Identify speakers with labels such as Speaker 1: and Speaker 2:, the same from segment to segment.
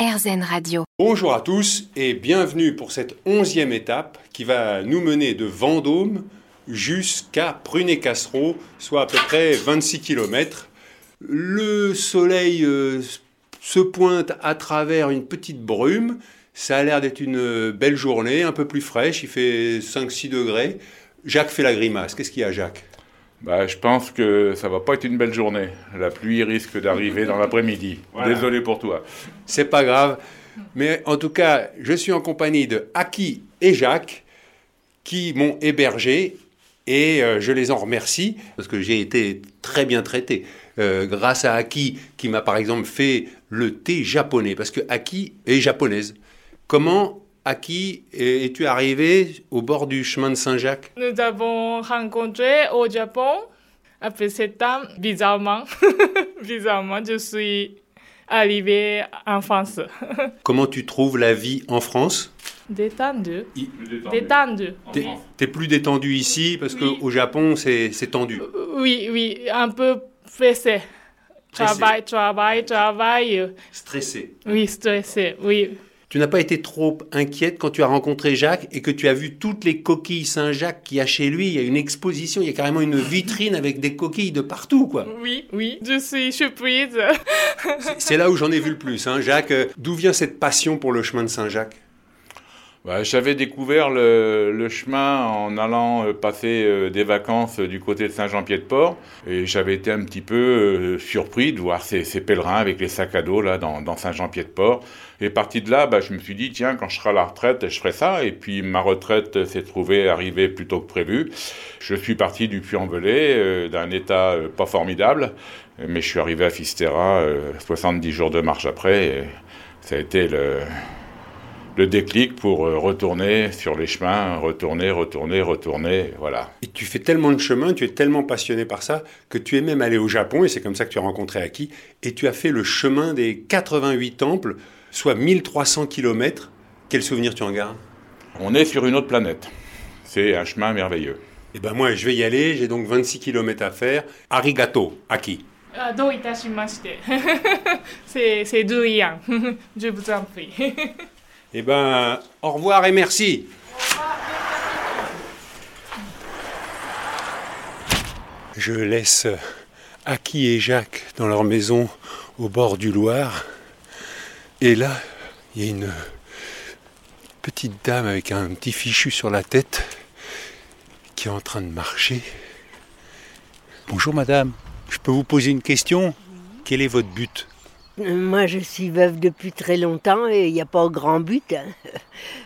Speaker 1: RZN Radio.
Speaker 2: Bonjour à tous et bienvenue pour cette onzième étape qui va nous mener de Vendôme jusqu'à Prunet-Cassereau, soit à peu près 26 km. Le soleil euh, se pointe à travers une petite brume. Ça a l'air d'être une belle journée, un peu plus fraîche, il fait 5-6 degrés. Jacques fait la grimace. Qu'est-ce qu'il y a, Jacques?
Speaker 3: Bah, je pense que ça va pas être une belle journée. La pluie risque d'arriver dans l'après-midi. Désolé pour toi.
Speaker 2: C'est pas grave. Mais en tout cas, je suis en compagnie de Aki et Jacques qui m'ont hébergé et euh, je les en remercie parce que j'ai été très bien traité. Euh, grâce à Aki qui m'a par exemple fait le thé japonais parce que Aki est japonaise. Comment Aki es-tu arrivé au bord du chemin de Saint-Jacques?
Speaker 4: Nous avons rencontré au Japon. Après sept temps, bizarrement, bizarrement, je suis arrivé en France.
Speaker 2: Comment tu trouves la vie en France?
Speaker 4: Détendu. Détendu.
Speaker 2: T'es plus détendu ici parce qu'au Japon, c'est tendu.
Speaker 4: Oui, oui, un peu pressé. Travail, travail, travail.
Speaker 2: Stressé.
Speaker 4: Oui, stressé, oui.
Speaker 2: Tu n'as pas été trop inquiète quand tu as rencontré Jacques et que tu as vu toutes les coquilles Saint-Jacques qu'il y a chez lui? Il y a une exposition, il y a carrément une vitrine avec des coquilles de partout, quoi.
Speaker 4: Oui, oui, je suis surprise.
Speaker 2: C'est là où j'en ai vu le plus, hein. Jacques. D'où vient cette passion pour le chemin de Saint-Jacques?
Speaker 3: Bah, J'avais découvert le, chemin en allant euh, passer euh, des vacances euh, du côté de Saint-Jean-Pied-de-Port. Et j'avais été un petit peu surpris de voir ces, pèlerins avec les sacs à dos là, dans, Saint-Jean-Pied-de-Port. Et parti de là, bah, je me suis dit, tiens, quand je serai à la retraite, je ferai ça. Et puis ma retraite s'est trouvée arriver plus tôt que prévu. Je suis parti du Puy-en-Velay, d'un état pas formidable. Mais je suis arrivé à Fisterra 70 jours de marche après. Et ça a été le le déclic pour euh, retourner sur les chemins, retourner, retourner, retourner, voilà.
Speaker 2: Et tu fais tellement de chemin, tu es tellement passionné par ça, que tu es même allé au Japon, et c'est comme ça que tu as rencontré Aki, et tu as fait le chemin des 88 temples, soit 1300 km. Quel souvenir tu en gardes?
Speaker 3: On est sur une autre planète. C'est un chemin merveilleux.
Speaker 2: Et eh ben moi, je vais y aller, j'ai donc 26 km à faire. Arigato, Aki.
Speaker 4: Ah, c'est Je vous en prie.
Speaker 2: Eh ben, au revoir et merci. Je laisse Aki et Jacques dans leur maison au bord du Loir. Et là, il y a une petite dame avec un petit fichu sur la tête qui est en train de marcher. Bonjour madame, je peux vous poser une question? Quel est votre but?
Speaker 5: Moi, je suis veuve depuis très longtemps et il n'y a pas grand but. Hein.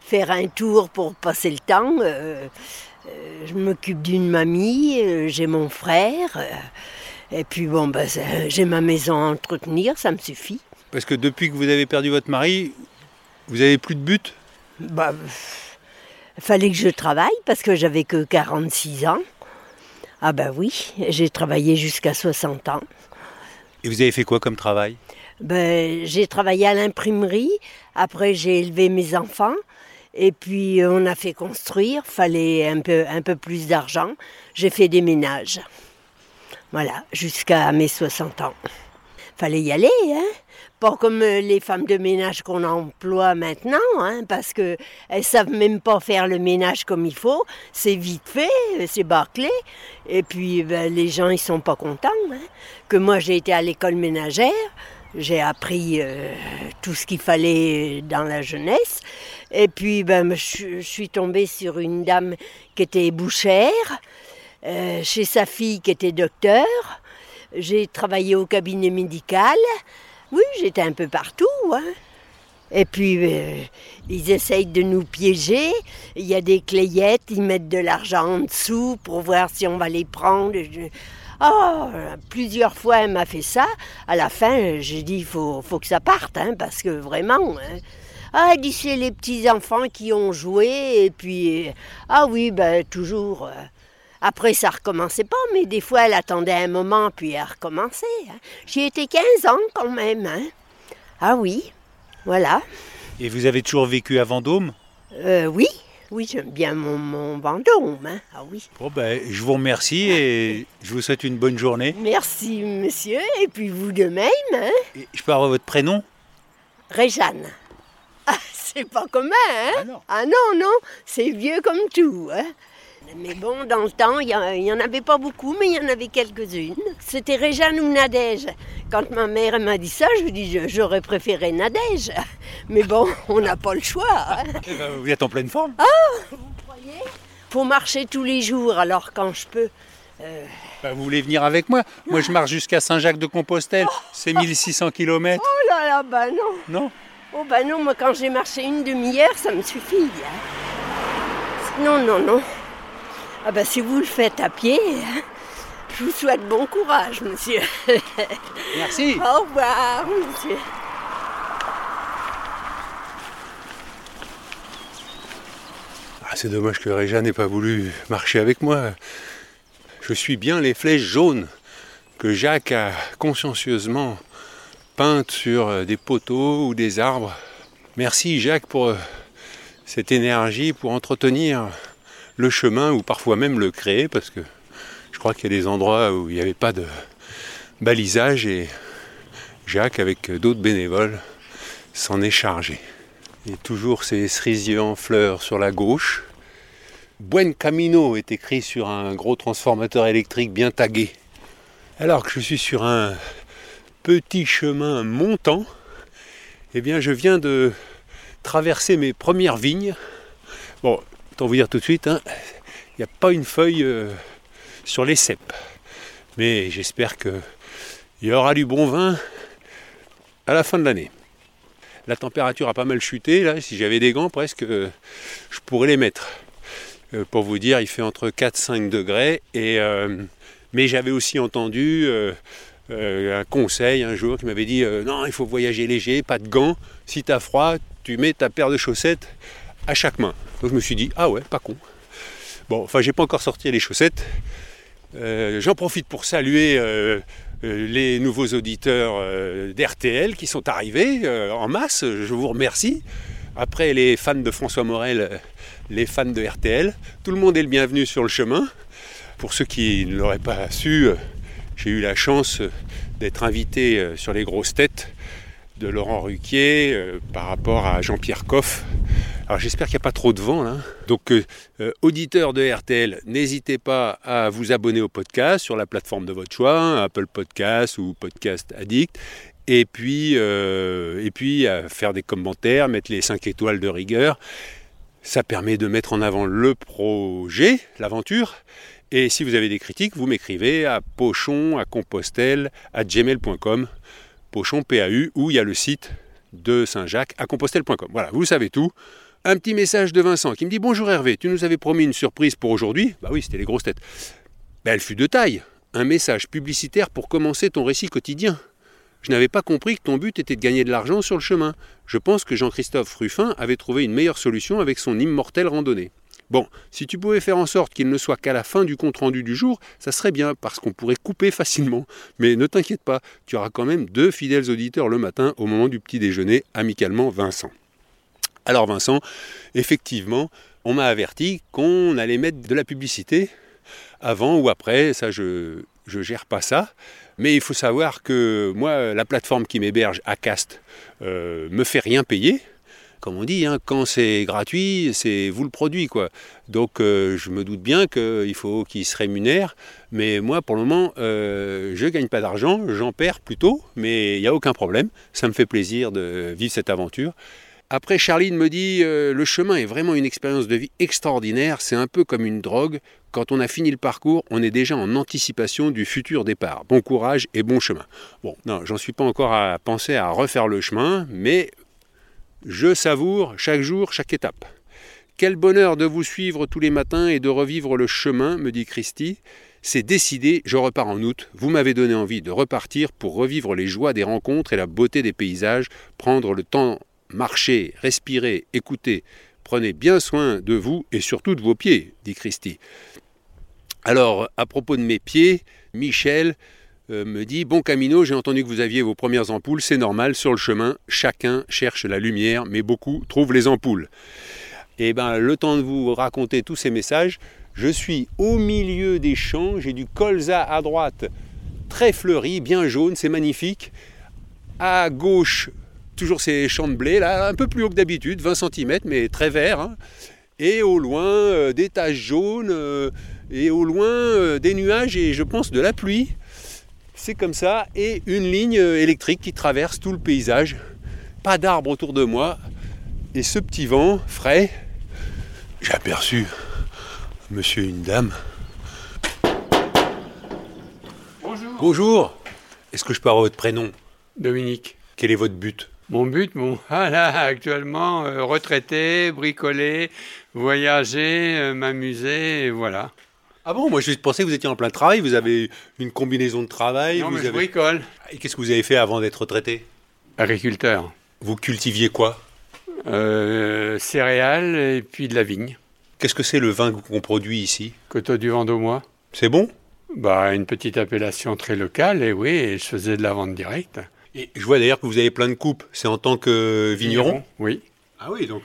Speaker 5: Faire un tour pour passer le temps. Euh, euh, je m'occupe d'une mamie, euh, j'ai mon frère. et puis bon, ben, j'ai ma maison à entretenir, ça me suffit.
Speaker 2: Parce que depuis que vous avez perdu votre mari, vous avez plus de but?
Speaker 5: Bah, fallait que je travaille parce que j'avais que 46 ans. Ah ben oui, j'ai travaillé jusqu'à 60 ans.
Speaker 2: Et vous avez fait quoi comme travail?
Speaker 5: Ben, j'ai travaillé à l'imprimerie, après j'ai élevé mes enfants, et puis on a fait construire, fallait un peu, un peu plus d'argent. J'ai fait des ménages. Voilà, jusqu'à mes 60 ans. Fallait y aller, hein pas comme les femmes de ménage qu'on emploie maintenant, hein, parce qu'elles ne savent même pas faire le ménage comme il faut. C'est vite fait, c'est bâclé. Et puis ben, les gens, ils sont pas contents. Hein. Que moi, j'ai été à l'école ménagère, j'ai appris euh, tout ce qu'il fallait dans la jeunesse. Et puis, ben, je, suis tombée sur une dame qui était bouchère, euh, chez sa fille qui était docteur. J'ai travaillé au cabinet médical. Oui, j'étais un peu partout. Hein. Et puis, euh, ils essayent de nous piéger. Il y a des clayettes, ils mettent de l'argent en dessous pour voir si on va les prendre. Oh, plusieurs fois elle m'a fait ça. À la fin, j'ai dit il faut, faut que ça parte, hein, parce que vraiment. Hein. Ah, dit c'est les petits enfants qui ont joué et puis ah oui, ben toujours. Euh. Après, ça recommençait pas, mais des fois, elle attendait un moment, puis elle recommençait. Hein. J'y étais 15 ans quand même. Hein. Ah oui, voilà.
Speaker 2: Et vous avez toujours vécu à Vendôme?
Speaker 5: Euh, Oui, oui, j'aime bien mon, Vendôme. Hein. Ah oui.
Speaker 2: Bon, ben, je vous remercie et je vous souhaite une bonne journée.
Speaker 5: Merci, monsieur, et puis vous de même. Hein.
Speaker 2: je peux avoir votre prénom?
Speaker 5: Réjeanne. Ah, c'est pas commun, hein
Speaker 1: Ah non.
Speaker 5: Ah non, non, c'est vieux comme tout. Hein mais bon, dans le temps, il n'y en avait pas beaucoup, mais il y en avait quelques-unes. C'était Réjeanne ou Nadège. Quand ma mère m'a dit ça, je lui ai dit je- j'aurais préféré Nadège. Mais bon, on n'a pas le choix. hein.
Speaker 1: Eh ben, vous êtes en pleine forme
Speaker 5: Faut marcher tous les jours, alors quand je peux.
Speaker 1: Bah, Vous voulez venir avec moi? Moi, je marche jusqu'à Saint-Jacques-de-Compostelle. C'est 1600 km.
Speaker 5: Oh là là, bah non.
Speaker 1: Non?
Speaker 5: Oh bah non, moi quand j'ai marché une demi-heure, ça me suffit. hein. Non, non, non. Ah bah si vous le faites à pied, hein, je vous souhaite bon courage, monsieur.
Speaker 1: Merci.
Speaker 5: Au revoir, monsieur.
Speaker 2: Ah, c'est dommage que Réja n'ait pas voulu marcher avec moi. Je suis bien les flèches jaunes que Jacques a consciencieusement peintes sur des poteaux ou des arbres. Merci Jacques pour euh, cette énergie, pour entretenir le chemin ou parfois même le créer parce que je crois qu'il y a des endroits où il n'y avait pas de balisage et Jacques avec d'autres bénévoles s'en est chargé. Et toujours ces cerisiers en fleurs sur la gauche. Buen Camino est écrit sur un gros transformateur électrique bien tagué. Alors que je suis sur un petit chemin montant, eh bien je viens de traverser mes premières vignes. Bon, autant vous dire tout de suite, hein, il n'y a pas une feuille euh, sur les cèpes. Mais j'espère qu'il y aura du bon vin à la fin de l'année. La température a pas mal chuté. Là, si j'avais des gants, presque, euh, je pourrais les mettre. Euh, pour vous dire, il fait entre 4 et 5 degrés. Et, euh, mais j'avais aussi entendu un conseil un jour qui m'avait dit non, il faut voyager léger, pas de gants. Si tu as froid, tu mets ta paire de chaussettes à chaque main. Donc je me suis dit ah ouais, pas con. Bon, enfin, j'ai pas encore sorti les chaussettes. Euh, J'en profite pour saluer euh, euh, les nouveaux auditeurs d'RTL qui sont arrivés en masse. Je vous remercie. Après les fans de François Morel, les fans de RTL, tout le monde est le bienvenu sur le chemin. Pour ceux qui ne l'auraient pas su, j'ai eu la chance d'être invité sur les grosses têtes de Laurent Ruquier par rapport à Jean-Pierre Coff. Alors j'espère qu'il n'y a pas trop de vent là. Donc euh, euh, auditeurs de RTL, n'hésitez pas à vous abonner au podcast sur la plateforme de votre choix, Apple Podcast ou Podcast Addict. Et puis, euh, et puis à faire des commentaires, mettre les 5 étoiles de rigueur. Ça permet de mettre en avant le projet, l'aventure. Et si vous avez des critiques, vous m'écrivez à pochon, à compostelle, à gmail.com, pochon PAU, où il y a le site de Saint-Jacques, à compostelle.com. Voilà, vous savez tout. Un petit message de Vincent qui me dit Bonjour Hervé, tu nous avais promis une surprise pour aujourd'hui. Bah oui, c'était les grosses têtes. Ben, elle fut de taille. Un message publicitaire pour commencer ton récit quotidien. Je n'avais pas compris que ton but était de gagner de l'argent sur le chemin. Je pense que Jean-Christophe Ruffin avait trouvé une meilleure solution avec son immortelle randonnée. Bon, si tu pouvais faire en sorte qu'il ne soit qu'à la fin du compte-rendu du jour, ça serait bien, parce qu'on pourrait couper facilement. Mais ne t'inquiète pas, tu auras quand même deux fidèles auditeurs le matin au moment du petit déjeuner, amicalement Vincent. Alors Vincent, effectivement, on m'a averti qu'on allait mettre de la publicité avant ou après, ça je je gère pas ça. Mais il faut savoir que moi, la plateforme qui m'héberge, Acast, euh, me fait rien payer. Comme on dit, hein, quand c'est gratuit, c'est vous le produit. quoi. Donc euh, je me doute bien qu'il faut qu'il se rémunère. Mais moi, pour le moment, euh, je ne gagne pas d'argent, j'en perds plutôt, mais il n'y a aucun problème. Ça me fait plaisir de vivre cette aventure. Après, Charline me dit euh, le chemin est vraiment une expérience de vie extraordinaire. C'est un peu comme une drogue. Quand on a fini le parcours, on est déjà en anticipation du futur départ. Bon courage et bon chemin. Bon, non, j'en suis pas encore à penser à refaire le chemin, mais je savoure chaque jour, chaque étape. Quel bonheur de vous suivre tous les matins et de revivre le chemin, me dit Christy. C'est décidé, je repars en août. Vous m'avez donné envie de repartir pour revivre les joies des rencontres et la beauté des paysages, prendre le temps, marcher, respirer, écouter. Prenez bien soin de vous et surtout de vos pieds, dit Christy. Alors, à propos de mes pieds, Michel euh, me dit Bon Camino, j'ai entendu que vous aviez vos premières ampoules, c'est normal, sur le chemin, chacun cherche la lumière, mais beaucoup trouvent les ampoules. Et bien, le temps de vous raconter tous ces messages, je suis au milieu des champs, j'ai du colza à droite, très fleuri, bien jaune, c'est magnifique. À gauche, toujours ces champs de blé, là, un peu plus haut que d'habitude, 20 cm, mais très vert. hein. Et au loin, euh, des taches jaunes, euh, et au loin, euh, des nuages, et je pense de la pluie. C'est comme ça, et une ligne électrique qui traverse tout le paysage. Pas d'arbres autour de moi. Et ce petit vent frais, j'ai aperçu un monsieur et une dame.
Speaker 6: Bonjour.
Speaker 2: Bonjour. Est-ce que je peux avoir votre prénom?
Speaker 6: Dominique.
Speaker 2: Quel est votre but?
Speaker 6: Mon but, bon, ah là, actuellement, euh, retraité, bricoler, voyager, euh, m'amuser, et voilà.
Speaker 2: Ah bon, moi je pensais que vous étiez en plein travail, vous avez une combinaison de travail.
Speaker 6: non,
Speaker 2: vous
Speaker 6: mais je
Speaker 2: avez-
Speaker 6: bricole.
Speaker 2: Et qu'est-ce que vous avez fait avant d'être retraité?
Speaker 6: Agriculteur.
Speaker 2: Vous cultiviez quoi?
Speaker 6: Euh, céréales et puis de la vigne.
Speaker 2: Qu'est-ce que c'est le vin qu'on produit ici?
Speaker 6: Coteau du Vendômois.
Speaker 2: C'est bon?
Speaker 6: Bah, une petite appellation très locale, et oui, et je faisais de la vente directe.
Speaker 2: Et je vois d'ailleurs que vous avez plein de coupes. C'est en tant que vigneron
Speaker 6: Oui.
Speaker 2: Ah oui, donc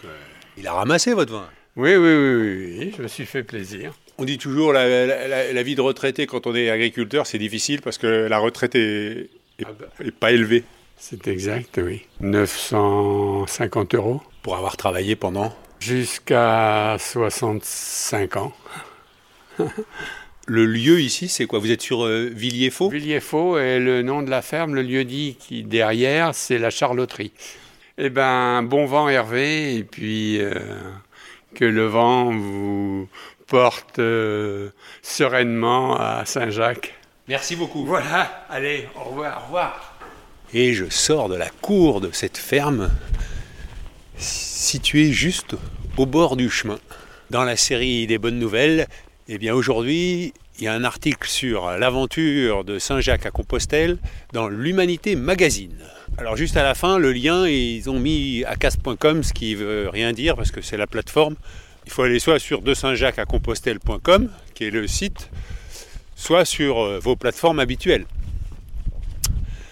Speaker 2: il a ramassé votre vin.
Speaker 6: Oui, oui, oui, oui, oui, je me suis fait plaisir.
Speaker 2: On dit toujours la, la- la- la vie de retraité quand on est agriculteur, c'est difficile parce que la retraite est, est-
Speaker 6: Ah bah.
Speaker 2: est pas élevée.
Speaker 6: C'est exact, oui. 950 euros.
Speaker 2: Pour avoir travaillé pendant.
Speaker 6: Jusqu'à 65 ans.
Speaker 2: Le lieu ici, c'est quoi? Vous êtes sur euh, Villiers-Faux?
Speaker 6: Villiers-Faux est le nom de la ferme, le lieu dit qui derrière, c'est la charloterie. Eh ben, bon vent Hervé, et puis euh, que le vent vous porte euh, sereinement à Saint-Jacques.
Speaker 2: Merci beaucoup.
Speaker 6: Voilà, allez, au revoir, au revoir.
Speaker 2: Et je sors de la cour de cette ferme située juste au bord du chemin. Dans la série des bonnes nouvelles, eh bien aujourd'hui, il y a un article sur l'aventure de Saint-Jacques à Compostelle dans l'Humanité Magazine. Alors juste à la fin, le lien, ils ont mis acast.com, ce qui veut rien dire parce que c'est la plateforme. Il faut aller soit sur de Saint-Jacques à Compostelle.com, qui est le site, soit sur euh, vos plateformes habituelles.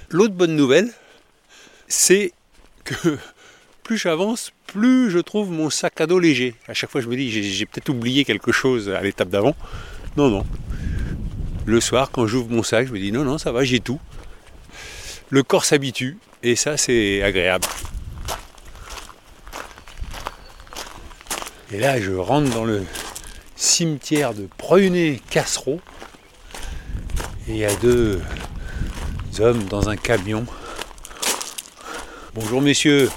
Speaker 2: L'autre bonne nouvelle, c'est que plus j'avance, plus je trouve mon sac à dos léger. À chaque fois, je me dis, j'ai, peut-être oublié quelque chose à l'étape d'avant. Non, non. Le soir, quand j'ouvre mon sac, je me dis, non, non, ça va, j'ai tout. Le corps s'habitue, et ça, c'est agréable. Et là, je rentre dans le cimetière de Preunet-Cassereau. Et il y a deux hommes dans un camion. Bonjour messieurs,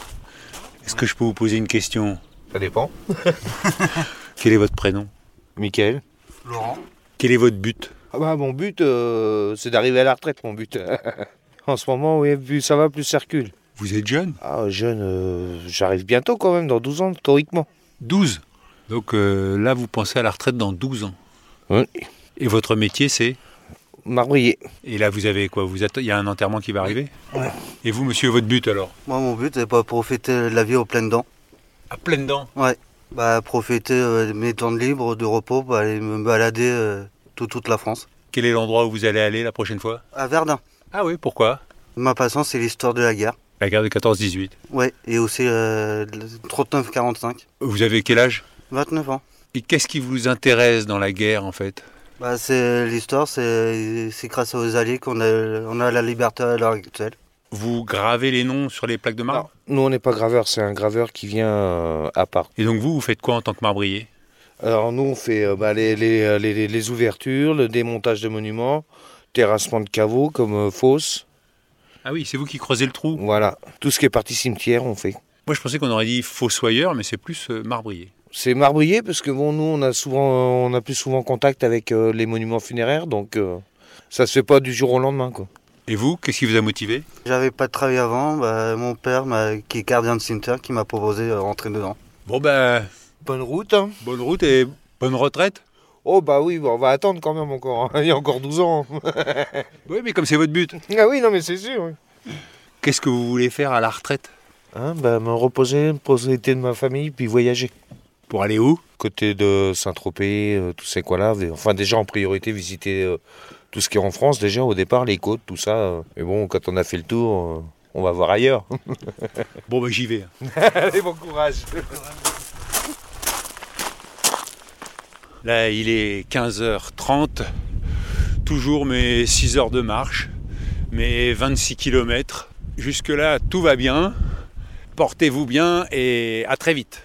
Speaker 2: est-ce que je peux vous poser une question?
Speaker 7: Ça dépend.
Speaker 2: Quel est votre prénom?
Speaker 7: Michael
Speaker 8: Laurent
Speaker 2: Quel est votre but?
Speaker 7: Ah bah, Mon but, euh, c'est d'arriver à la retraite, mon but. en ce moment, oui, plus ça va, plus ça recule.
Speaker 2: Vous êtes jeune?
Speaker 7: Ah, jeune, euh, j'arrive bientôt quand même, dans 12 ans, théoriquement.
Speaker 2: 12. Donc euh, là, vous pensez à la retraite dans 12 ans?
Speaker 7: Oui.
Speaker 2: Et votre métier, c'est?
Speaker 7: Marbrier.
Speaker 2: Et là, vous avez quoi? Vous Il y a un enterrement qui va arriver?
Speaker 8: Ouais.
Speaker 2: Et vous, monsieur, votre but alors?
Speaker 8: Moi, mon but, c'est pas profiter de la vie aux pleines dents.
Speaker 2: À pleines dents?
Speaker 8: Bah, profiter euh, de mes temps de libre, de repos, bah, aller me balader euh, tout- toute la France.
Speaker 2: Quel est l'endroit où vous allez aller la prochaine fois?
Speaker 8: À Verdun.
Speaker 2: Ah oui, pourquoi?
Speaker 8: Ma passion, c'est l'histoire de la guerre.
Speaker 2: La guerre de 14-18.
Speaker 8: Ouais, et aussi euh, le 39-45.
Speaker 2: Vous avez quel âge?
Speaker 8: 29 ans.
Speaker 2: Et qu'est-ce qui vous intéresse dans la guerre en fait?
Speaker 8: Bah, c'est l'histoire, c'est grâce aux Alliés qu'on a, on a la liberté à l'heure actuelle.
Speaker 2: Vous gravez les noms sur les plaques de marbre?
Speaker 7: Nous, on n'est pas graveur, c'est un graveur qui vient euh, à part.
Speaker 2: Et donc vous, vous faites quoi en tant que marbrier?
Speaker 7: Alors, nous, on fait euh, bah, les, les, les- les ouvertures, le démontage de monuments, terrassement de caveaux comme euh, fosses.
Speaker 2: Ah oui, c'est vous qui creusez le trou.
Speaker 7: Voilà. Tout ce qui est partie cimetière, on fait.
Speaker 2: Moi je pensais qu'on aurait dit fossoyeur, mais c'est plus euh, marbrier.
Speaker 7: C'est marbrier parce que bon, nous, on a souvent, on a plus souvent contact avec euh, les monuments funéraires, donc euh, ça se fait pas du jour au lendemain, quoi.
Speaker 2: Et vous, qu'est-ce qui vous a motivé?
Speaker 8: J'avais pas de travail avant, bah, mon père, m'a- qui est gardien de cimetière, qui m'a proposé de rentrer dedans.
Speaker 2: Bon ben,
Speaker 7: Bonne route. Hein.
Speaker 2: bonne route et bonne retraite.
Speaker 7: Oh bah oui, bon, on va attendre quand même encore. hein. Il y a encore 12 ans.
Speaker 2: Oui, mais comme c'est votre but.
Speaker 7: ah oui, non mais c'est sûr. oui.
Speaker 2: Qu'est-ce que vous voulez faire à la retraite?
Speaker 7: Hein, bah, me reposer, profiter de ma famille, puis voyager.
Speaker 2: Pour aller où?
Speaker 7: Côté de Saint-Tropez, euh, tous ces coins-là. Enfin, déjà en priorité, visiter euh, tout ce qui est en France, déjà au départ, les côtes, tout ça. euh. Mais bon, quand on a fait le tour, euh, on va voir ailleurs.
Speaker 2: Bon ben j'y vais.
Speaker 7: Allez, bon courage.
Speaker 2: Là, il est 15h30. Toujours mes 6 heures de marche, mes 26 km. Jusque-là, tout va bien. Portez-vous bien et à très vite.